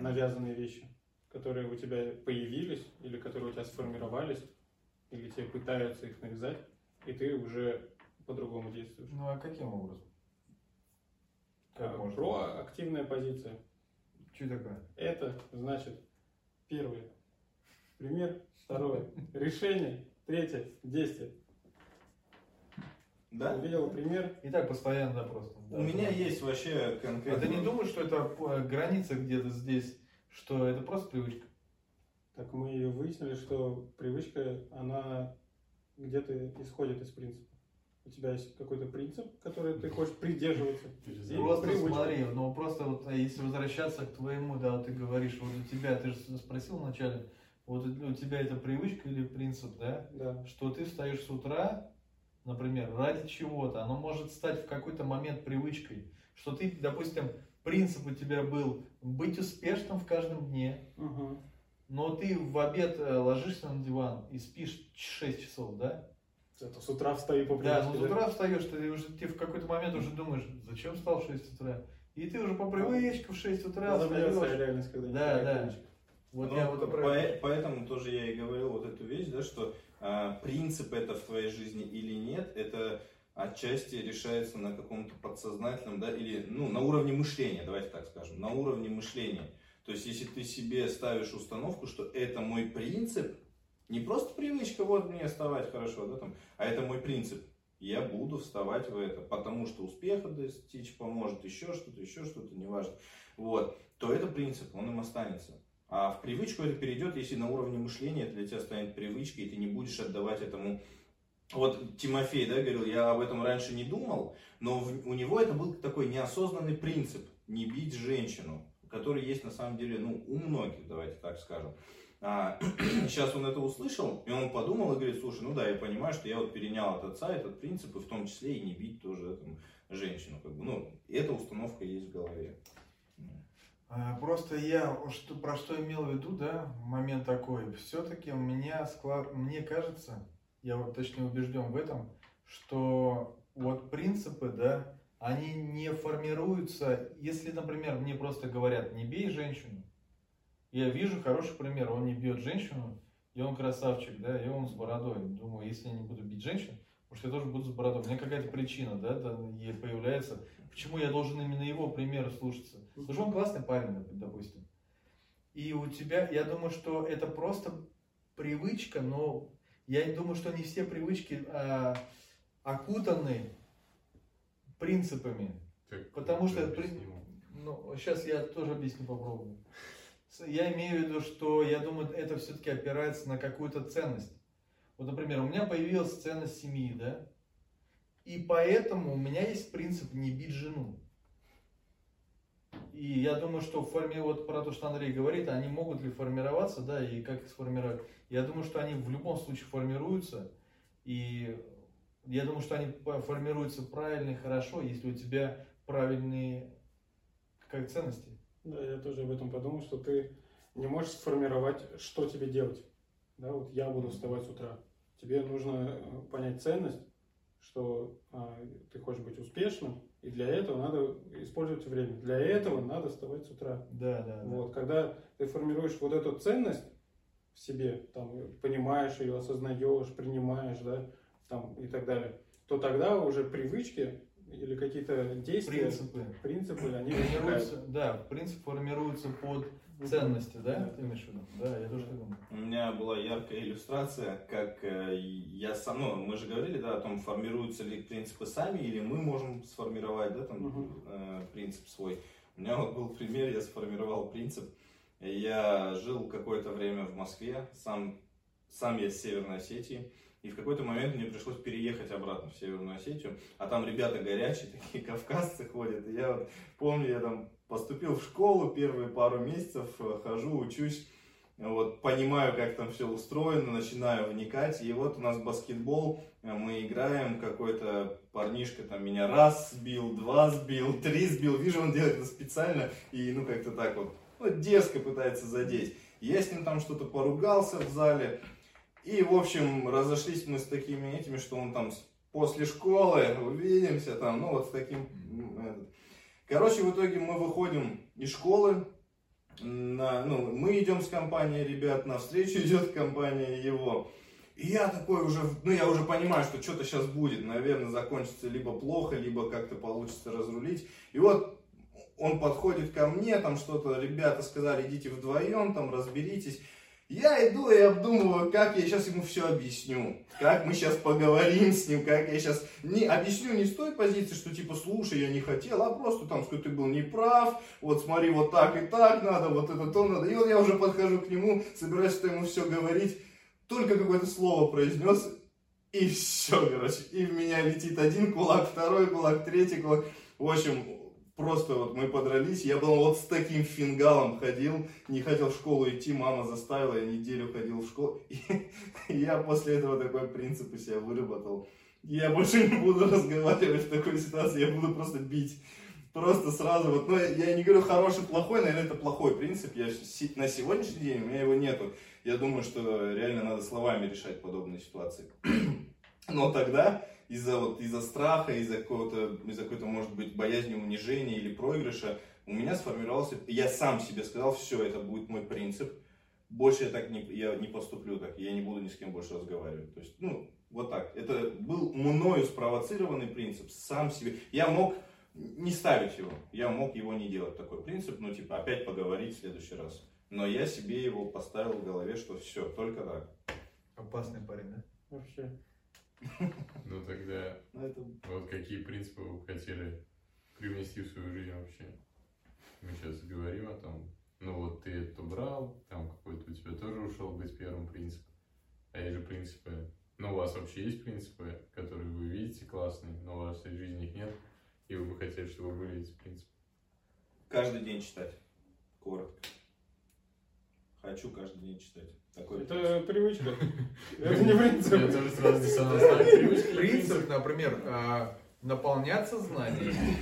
навязанные вещи, которые у тебя появились, или которые у тебя сформировались, или тебе пытаются их навязать, и ты уже по-другому действуешь. Ну а каким образом? Как А, можно? Проактивная позиция. Что такое? Это значит первое. Пример. Второе. Решение. Третье. Действие. Да? Увидел пример. И так постоянно, да, просто. У меня есть вообще А конкретно... ты не думаешь, что это э, граница где-то здесь, что это просто привычка? Так мы выяснили, что привычка, она где-то исходит из принципа. У тебя есть какой-то принцип, который ты хочешь придерживаться. Ты. Просто привычка. смотри, ну просто вот а если возвращаться к твоему, да, ты говоришь, вот у тебя, ты же спросил вначале, вот у тебя это привычка или принцип, да, Да. что ты встаешь с утра, например, ради чего-то, оно может стать в какой-то момент привычкой, что ты, допустим, принцип у тебя был быть успешным в каждом дне, Мгм. но ты в обед э, ложишься на диван и спишь 6 часов, да? Это с утра встаю по Да, привычке. ну с утра встаешь, ты уже ты в какой-то момент уже думаешь, зачем встал в 6 утра? И ты уже по привычке в 6 утра встаешь. реальность, когда не Да, да. привычка. Вот Ну, я вот по-. Поэтому тоже я и говорил вот эту вещь, да, что принцип это в твоей жизни или нет, это отчасти решается на каком-то подсознательном, да, или, ну, на уровне мышления, давайте так скажем, на уровне мышления. То есть, если ты себе ставишь установку, что это мой принцип, не просто привычка, вот мне вставать хорошо, да, там, а это мой принцип, я буду вставать в это, потому что успеха достичь поможет, еще что-то, еще что-то, неважно, вот, то это принцип, он им останется. А в привычку это перейдет, если на уровне мышления это для тебя станет привычкой, и ты не будешь отдавать этому. Вот Тимофей, да, говорил, я об этом раньше не думал, но в- у него это был такой неосознанный принцип, не бить женщину, который есть на самом деле, ну, у многих, давайте так скажем. А, сейчас он это услышал, и он подумал и говорит, слушай, ну да, я понимаю, что я вот перенял от отца этот принцип, и в том числе и не бить тоже там, женщину. Как бы, ну, эта установка есть в голове. А, Просто я что, про что имел в виду, да, момент такой. Все-таки у меня склад, мне кажется, я вот точнее убежден в этом, что вот принципы, да, они не формируются, если, например, мне просто говорят, не бей женщину, я вижу хороший пример, он не бьет женщину, и он красавчик, да, и он с бородой. Думаю, если я не буду бить женщин, может, я тоже буду с бородой. У меня какая-то причина, да, там ей появляется. Почему я должен именно его примеру слушаться? Потому что он классный парень, доп- допустим. И у тебя, я думаю, что это просто привычка, но я думаю, что не все привычки а, окутаны принципами. Так, Потому что при-. Ну, сейчас я тоже объясню, попробую. Я имею в виду, что я думаю, это все-таки опирается на какую-то ценность. Вот, например, у меня появилась ценность семьи, да? И поэтому у меня есть принцип не бить жену. И я думаю, что в форме, вот про то, что Андрей говорит, они могут ли формироваться, да, и как их сформировать. Я думаю, что они в любом случае формируются. И я думаю, что они формируются правильно и хорошо, если у тебя правильные как ценности. Да, я тоже об этом подумал, что ты не можешь сформировать, что тебе делать. Да, вот я буду вставать с утра. Тебе нужно э, понять ценность, что а, ты хочешь быть успешным, и для этого надо использовать время. Для этого надо вставать с утра. Да, да, Вот, когда ты формируешь вот эту ценность в себе, там, понимаешь ее, осознаешь, принимаешь, да, там, и так далее, то тогда уже привычки или какие-то действия, Принципы. принципы, они. Формируются, да, принцип формируется под ценности, да? Ты имеешь в виду? Да, я тоже так думаю. У меня была яркая иллюстрация, как э, я сам, ну, мы же говорили, да, о том, формируются ли принципы сами, или мы можем сформировать, да, там, э, принцип свой. У меня вот был пример, я сформировал принцип. Я жил какое-то время в Москве, сам, сам я с Северной Осетии, и в какой-то момент мне пришлось переехать обратно в Северную Осетию, а там ребята горячие, такие кавказцы ходят, и я вот помню, я там поступил в школу, первые пару месяцев э, хожу, учусь, вот, понимаю, как там все устроено, начинаю вникать, и вот у нас баскетбол, э, мы играем, какой-то парнишка там меня раз сбил, два сбил, три сбил, вижу, он делает это специально, и ну как-то так вот, ну, дерзко пытается задеть. Я с ним там что-то поругался в зале, и, в общем, разошлись мы с такими этими, что он там после школы, увидимся там, ну вот с таким. Короче, в итоге мы выходим из школы, на, ну, мы идем с компанией ребят, навстречу идет компания его. И я такой уже, ну я уже понимаю, что что-то сейчас будет, наверное, закончится либо плохо, либо как-то получится разрулить. И вот он подходит ко мне, там что-то, ребята сказали, идите вдвоем, там разберитесь. Я иду и обдумываю, как я сейчас ему все объясню, как мы сейчас поговорим с ним, как я сейчас не объясню не с той позиции, что типа слушай, я не хотел, а просто там, что ты был неправ, вот смотри, вот так и так надо, вот это то надо. И вот я уже подхожу к нему, собираюсь что ему все говорить, только какое-то слово произнес, и все, короче, и в меня летит один кулак, второй кулак, третий кулак. В общем, просто вот мы подрались, я был вот с таким фингалом ходил, не хотел в школу идти, мама заставила, я неделю ходил в школу. И я после этого такой принцип у себя выработал. Я больше не буду разговаривать в такой ситуации, я буду просто бить. Просто сразу вот, ну, я не говорю хороший, плохой, наверное, это плохой принцип. Я на сегодняшний день у меня его нету. Я думаю, что реально надо словами решать подобные ситуации. Но тогда из-за вот, из-за страха, из-за какого-то, из-за какой-то, может быть, боязни унижения или проигрыша, у меня сформировался, я сам себе сказал, все, это будет мой принцип, больше я так не, я не поступлю так, я не буду ни с кем больше разговаривать. То есть, ну, вот так. Это был мною спровоцированный принцип, сам себе. Я мог не ставить его, я мог его не делать, такой принцип, ну, типа, опять поговорить в следующий раз. Но я себе его поставил в голове, что все, только так. Опасный парень, да? Вообще. Ну тогда вот какие принципы вы хотели привнести в свою жизнь вообще? Мы сейчас говорим о том, ну вот ты это брал, там какой-то у тебя тоже ушел быть первым принцип. А есть же принципы, ну у вас вообще есть принципы, которые вы видите классные, но у вас в жизни их нет, и вы бы хотели, чтобы были эти принципы. каждый день читать. Коротко. Хочу каждый день читать. Такой Это привычка. Это не принцип. Я тоже сразу и Принцип, например, а, наполняться знаниями,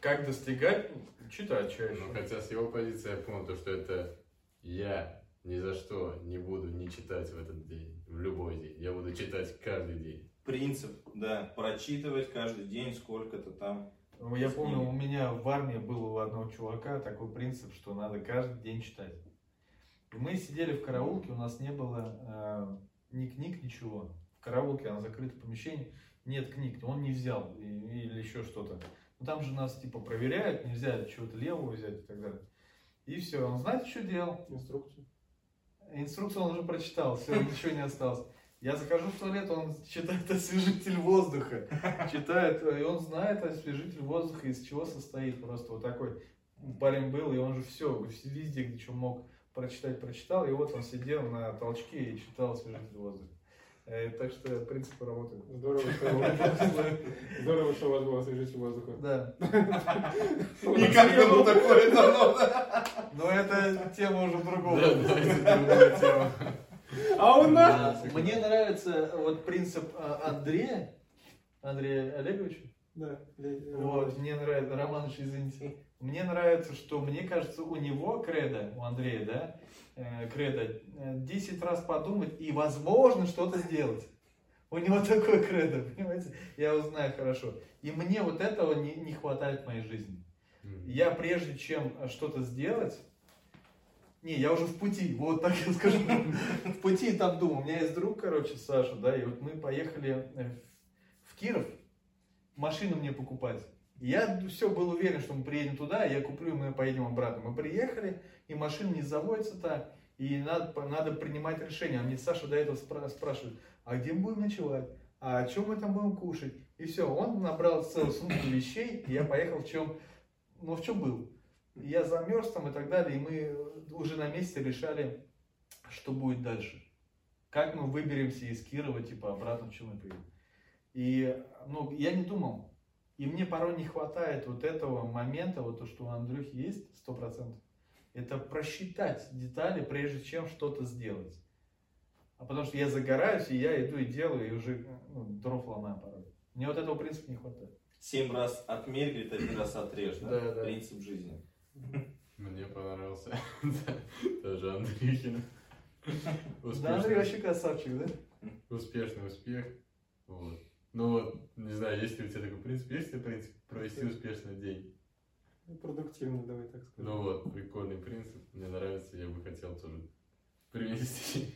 как достигать, читать чаще. Ну, хотя с его позиции я понял, то, что это я ни за что не буду не читать в этот день, в любой день. Я буду читать каждый день. принцип, да, прочитывать каждый день сколько-то там. Я помню, у меня в армии был у одного чувака такой принцип, что надо каждый день читать. И мы сидели в караулке, у нас не было э, ни книг, ничего. В караулке, на закрытом помещении, нет книг, он не взял и- или еще что-то. Ну там же нас типа проверяют, нельзя чего-то левого взять и так далее. И все, он знаете, что делал? Инструкцию. Инструкцию он уже прочитал, все, ничего не осталось. Я захожу в туалет, он читает освежитель воздуха. Читает, и он знает освежитель воздуха, из чего состоит. Просто вот такой парень был, и он же все, везде, где что мог прочитать, прочитал. И вот он сидел на толчке и читал освежитель воздуха. Э, Так что принципы работают. Здорово, что у вас- здорово, что у вас был освежитель воздуха. Да. И как ему такое дано, да? Но это тема уже другого. Да, да, это другая тема. А у нас... Мне нравится вот принцип а, Андрея, Андрея Олеговича. Да. Вот, мне нравится, Романыч, извините. Мне нравится, что мне кажется, у него кредо, у Андрея, да, э, кредо, э, 10 раз подумать и, возможно, что-то сделать. У него такой кредо, понимаете? Я его знаю хорошо. И мне вот этого не, не хватает в моей жизни. Я прежде чем что-то сделать, не, я уже в пути, вот так я скажу. В пути там думаю. У меня есть друг, короче, Саша, да, и вот мы поехали э, в Киров машину мне покупать. Я все был уверен, что мы приедем туда, я куплю, мы поедем обратно. Мы приехали, и машина не заводится так, и надо, надо принимать решение. А мне Саша до этого спра- спрашивает, а где мы будем ночевать? А о чем мы там будем кушать? И все, он набрал целую сумку вещей, и я поехал в чем, ну в чем был. Я замерз там и так далее, и мы уже на месте решали, что будет дальше. Как мы выберемся из Кирова, типа, обратно в чем мы поедем. И, ну, я не думал. И мне порой не хватает вот этого момента, вот то, что у Андрюхи есть, сто процентов. Это просчитать детали, прежде чем что-то сделать. А потому что я загораюсь, и я иду и делаю, и уже ну, дров ломаю порой. Мне вот этого принципа не хватает. Семь раз отмерь, говорит, один раз отрежь, да? Да, да. Принцип жизни. Мне понравился тоже Андрюхин. Да, Андрей вообще красавчик, да? успешный успех. Вот. Ну вот, не знаю, есть ли у тебя такой принцип, есть ли принцип провести успешный день? Ну, Продуктивно, давай так скажем. Ну вот, прикольный принцип, мне нравится, я бы хотел тоже привнести,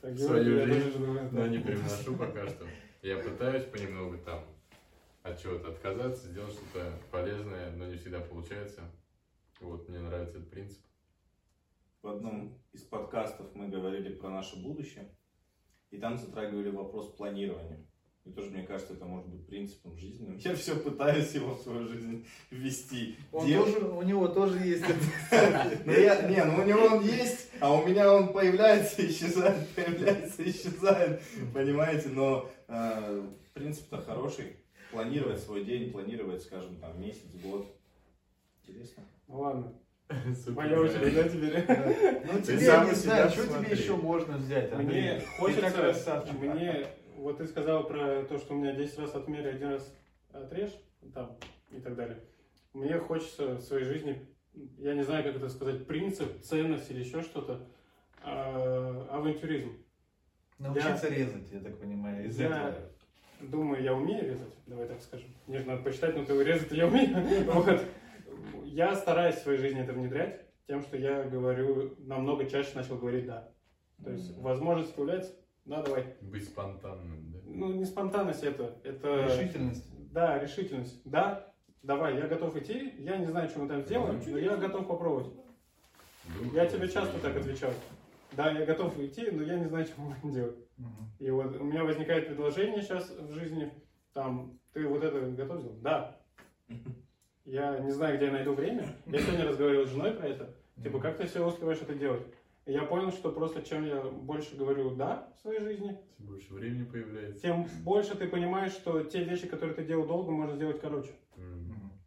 Так, в свою я жизнь, думаю, но да. не привношу пока что. Я пытаюсь понемногу там от чего-то отказаться, сделать что-то полезное, но не всегда получается. Вот, мне нравится этот принцип. В одном из подкастов мы говорили про наше будущее, и там затрагивали вопрос планирования. И тоже, мне кажется, это может быть принципом жизненным. Я все пытаюсь его в свою жизнь ввести. Он Дел- тоже, у него тоже есть. Ну, я, не, ну у него он есть, а у меня он появляется, исчезает, появляется, исчезает, понимаете? Но э, принцип-то хороший. Планировать свой день, планировать, скажем, там месяц, год. Интересно. Ну ладно, Супер. моя очередь, да, теперь? Ну тебе, не на знаю, что тебе еще можно взять, Андрей? Мне хочется, красавчик. мне, вот ты сказал про то, что у меня 10 раз отмерь, один раз отрежь, там, и так далее. Мне хочется в своей жизни, я не знаю, как это сказать, принцип, ценность или еще что-то, а, авантюризм. Научиться резать, я так понимаю, из Я- этого. Думаю, я умею резать, давай так скажем. Мне же надо посчитать, но ты резать я умею. Вот. Я стараюсь в своей жизни это внедрять тем, что я говорю, намного чаще начал говорить «да». То есть возможность появляется, да, давай. Быть спонтанным, да? Ну, не спонтанность это, это... Решительность. Да, решительность. Да, давай, я готов идти, я не знаю, что мы там сделаем, но я готов попробовать. Дух, Я тебе часто так отвечал. Да, я готов идти, но я не знаю, что мы будем делать. Мгм. И вот у меня возникает предложение сейчас в жизни, там, ты вот это готов сделать? Да. Я не знаю, где я найду время. Я сегодня разговаривал с женой про это. Типа, как ты все успеваешь это делать? Я понял, что просто чем я больше говорю «да» в своей жизни, Тем больше времени появляется. тем больше ты понимаешь, что те вещи, которые ты делал долго, можно сделать короче.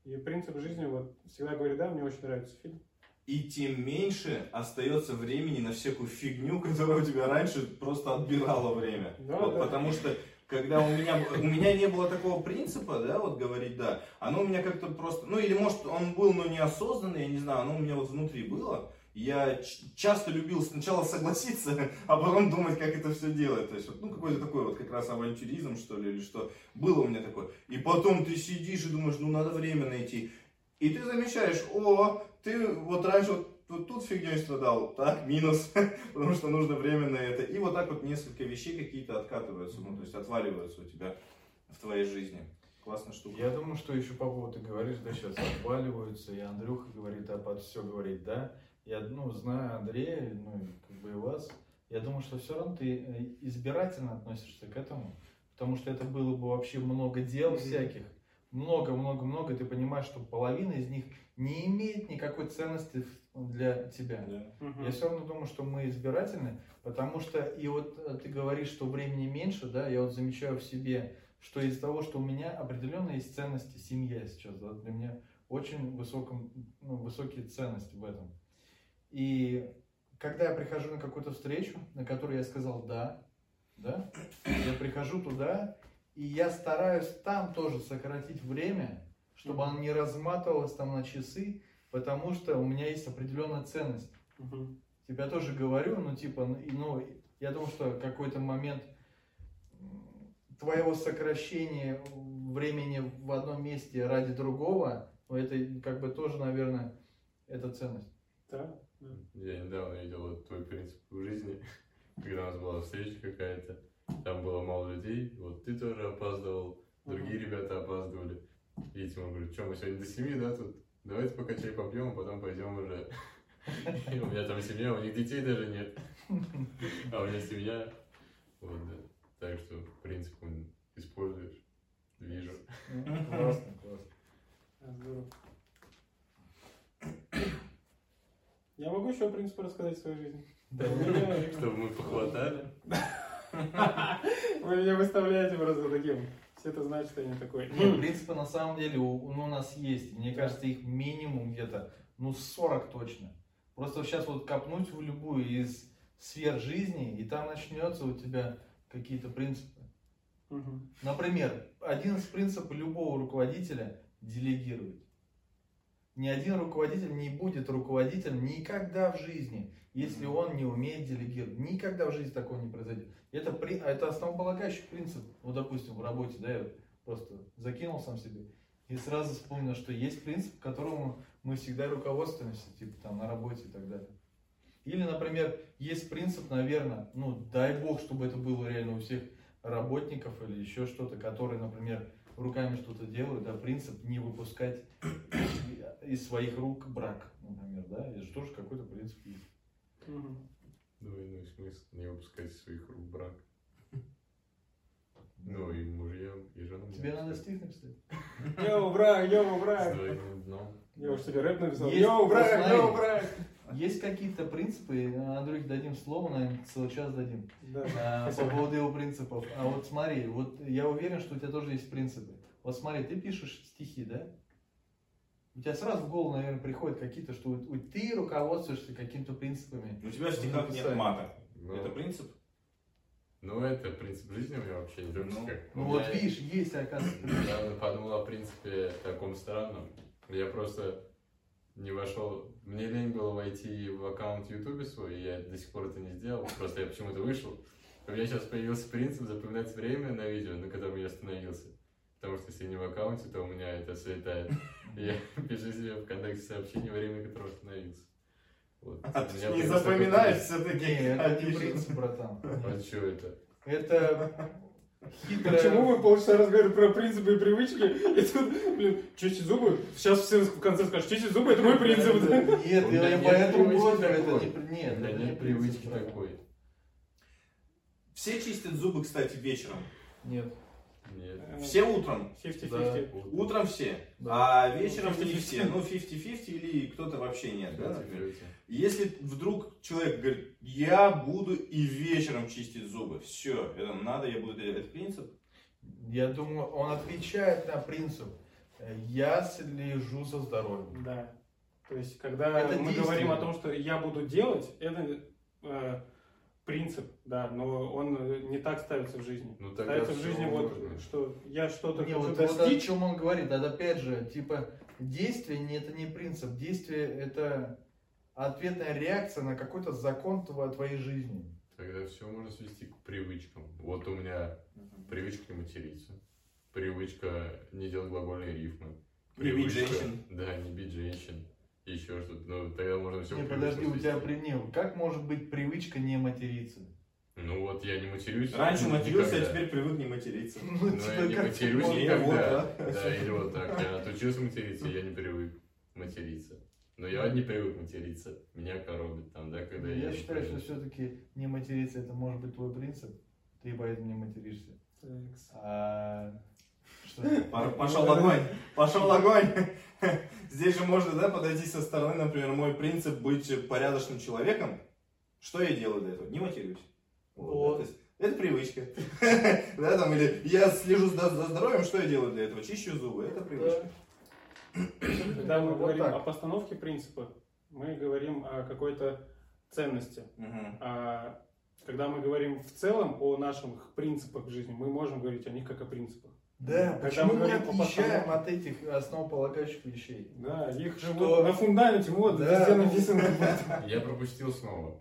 И принцип жизни, вот, всегда говорю «да», мне очень нравится фильм. И тем меньше остается времени на всякую фигню, которая у тебя раньше просто отбирала время. Да, Вот да. Потому что когда у меня, у меня не было такого принципа, да, вот говорить да, оно у меня как-то просто, ну или может он был, но неосознанный, я не знаю, оно у меня вот внутри было. Я часто любил сначала согласиться, а потом думать, как это все делать. То есть, ну, какой-то такой вот как раз авантюризм, что ли, или что. Было у меня такое. И потом ты сидишь и думаешь, ну, надо время найти. И ты замечаешь, о, ты вот раньше вот, вот тут фигней страдал, так, минус, потому что нужно время на это. И вот так вот несколько вещей какие-то откатываются, ну, то есть отваливаются у тебя в твоей жизни. Классная штука. Я думаю, что еще по поводу ты говоришь, да, сейчас отваливаются, и Андрюха говорит, да, под все говорит, да. Я, ну, знаю Андрея, ну, и как бы и вас. Я думаю, что все равно ты э, избирательно относишься к этому, потому что это было бы вообще много дел всяких, много-много-много, ты понимаешь, что половина из них не имеет никакой ценности для тебя. Да. Мгм. Я все равно думаю, что мы избирательны, потому что и вот э, ты говоришь, что времени меньше, да, я вот замечаю в себе, что из-за того, что у меня определенно есть ценности семья сейчас, да, для меня очень высоком, ну, высокие ценности в этом. И когда я прихожу на какую-то встречу, на которую я сказал да, да, я прихожу туда, и я стараюсь там тоже сократить время, чтобы оно не разматывалось там на часы, потому что у меня есть определенная ценность. Мгм. Типа я тоже говорю, ну типа, ну, ну, я думаю, что какой-то момент твоего сокращения времени в одном месте ради другого, это как бы тоже, наверное, это ценность. Да. Я недавно видел вот твой принцип в жизни, когда у нас была встреча какая-то, там было мало людей, вот ты тоже опаздывал, другие ребята опаздывали. И Тимур говорит, что, мы сегодня до семи, да, тут? Давайте пока чай попьем, а потом пойдем уже. И у меня там семья, у них детей даже нет. А у меня семья. Вот, да. Так что принцип он используешь. Вижу. Классно, классно. Здорово. Я могу еще принципы рассказать в своей жизни? Да. Чтобы мы похватали. Вы меня выставляете просто таким. Все это знают, что я не такой. Не, принципы на самом деле у, ну, у нас есть. Мне кажется, их минимум где-то, ну, 40 точно. Просто сейчас вот копнуть в любую из сфер жизни, и там начнется у тебя какие-то принципы. Мгм. Например, один из принципов любого руководителя – делегировать. Ни один руководитель не будет руководителем никогда в жизни, если он не умеет делегировать. Никогда в жизни такого не произойдет. Это, при- это основополагающий принцип. Ну, допустим, в работе, да, я просто закинул сам себе. И сразу вспомнил, что есть принцип, которому мы всегда руководствуемся, типа там на работе и так далее. Или, например, есть принцип, наверное, ну, дай бог, чтобы это было реально у всех работников или еще что-то, которые, например, руками что-то делают, да, принцип не выпускать из своих рук брак, например, да, это же тоже какой-то принцип есть. Двойной смысл. Не выпускать из своих рук брак. Ну и мужьям, и женам. Тебе надо стих написать? Yo, брак, yo, С брак. двойным дном. Я уж себе рэп написал. Есть, Yo, брак, yo, брак. Есть какие-то принципы, Андрюх, дадим слово, наверное, целый час дадим, Да. а, по поводу его принципов. А вот смотри, вот я уверен, что у тебя тоже есть принципы. Вот смотри, ты пишешь стихи, да? У тебя сразу в голову, наверное, приходят какие-то, что ты руководствуешься какими-то принципами. У тебя в стихах нет мата. Ну, Это принцип? Ну, это принцип жизни у меня вообще не только Ну, как. Ну вот меня- видишь, есть, оказывается, принцип. Я подумал о принципе таком странном. Я просто не вошел. Мне лень было войти в аккаунт Ютубе свой, и я до сих пор это не сделал. Просто я почему-то вышел. У меня сейчас появился принцип запоминать время на видео, на котором я остановился. Потому что если не в аккаунте, то у меня это слетает. И Я пишу себе в ВКонтакте сообщение, время, на котором остановился. Вот. А ты меня не запоминаешь все-таки. Не, это не принцип, братан. А что это? Это хитрая... Почему вы полчаса разговаривали про принципы и привычки, и тут, блин, чистить зубы? Сейчас все в конце скажут, чистить зубы, это мой принцип. Нет, У меня я поэтому говорю, это не... Нет, это не привычки такой. Все чистят зубы, кстати, вечером. Нет. Нет. Все утром. 50-50. Утром все. Да. А вечером Ну, не 50-50. все. Ну, 50-50 или кто-то вообще нет. Да, например? Если вдруг человек говорит, я буду и вечером чистить зубы, все, это надо, я буду делать. Это принцип? Я думаю, он отвечает на принцип. э, Я слежу за здоровьем. Да. То есть, когда Это мы говорим о том, что я буду делать, это э, принцип, да, но он э, не так ставится в жизни. Ну, ставится в жизни вот, можно. что я что-то Не, хочу вот, вот о достичь. чем он говорит, это опять же, типа, действие не, это не принцип. Действие это ответная реакция на какой-то закон тво- твоей жизни. Тогда все можно свести к привычкам. Вот у меня привычка не материться. Привычка не делать глагольные рифмы. Не бить Привычка- женщин. Да, не бить женщин. Еще что-то. Ну, тогда можно все не, подожди, у тебя при... не, как может быть привычка не материться? Ну вот я не матерюсь. Раньше матерился, а никогда. теперь привык не материться. Ну, Но я не как матерюсь? Не, вот, никогда. да. Да, или вот так. Я отучился материться, я не привык материться. Но я не привык материться. Меня коробит там, да, когда я... Я считаю, что все-таки не материться это может быть твой принцип. Ты поэтому не материшься. Такс. А, что? Пошел огонь, пошел огонь. Здесь же можно, да, подойти со стороны, например, мой принцип быть порядочным человеком. Что я делаю для этого? Не матерюсь. Вот, Вот. да, то есть это привычка. Да, там, или я слежу за, за здоровьем, что я делаю для этого? Чищу зубы, это привычка. Когда мы Вот говорим так. о постановке принципа, мы говорим о какой-то ценности. Мгм. А когда мы говорим в целом о наших принципах жизни, мы можем говорить о них как о принципах. Да, Когда почему мы мы отъезжаем от этих основополагающих вещей? Да, их же Что? вот на фундаменте, вот, Да. везде написано. Я пропустил снова.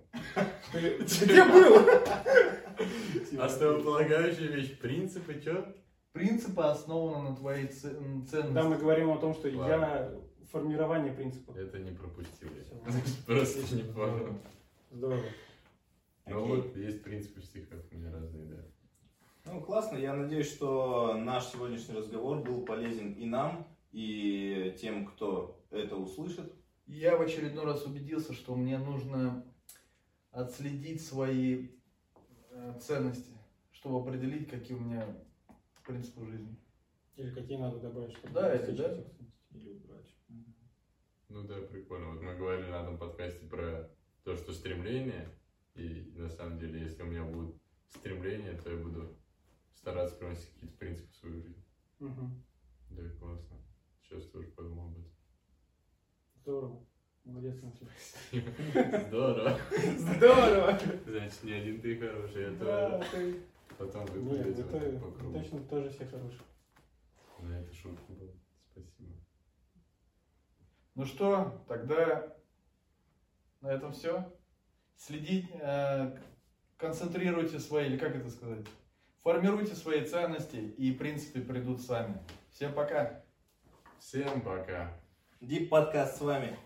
Ты- Где был? Основополагающая вещь. Принципы, что? Принципы основаны на твоей ценности. Да, мы говорим о том, что я формирование принципов. Это не пропустил я. Просто не понял. Здорово. Ну вот, есть принципы в стихах у меня разные, да. Ну, классно. Я надеюсь, что наш сегодняшний разговор был полезен и нам, и тем, кто это услышит. Я в очередной раз убедился, что мне нужно отследить свои э, ценности, чтобы определить, какие у меня принципы жизни. Или какие надо добавить, чтобы Да, эти, достичь да. Или убрать. Ну да, прикольно. Вот мы говорили на этом подкасте про то, что стремление, и на самом деле, если у меня будут стремления, то я буду стараться приносить какие-то принципы в свою жизнь. Мгм. Да, классно. Сейчас тоже подумал об этом. Здорово. Молодец, Максим. Здорово. Здорово! Значит, не один ты хороший, я Да, тоже. ты... Потом вы то- так по кругу. точно тоже все хорошие. Да, это шутка была. Спасибо. Ну что, тогда на этом все. Следить, э, концентрируйте свои, или как это сказать, формируйте свои ценности, и принципы придут сами. Всем пока! Всем пока. Дип подкаст с вами.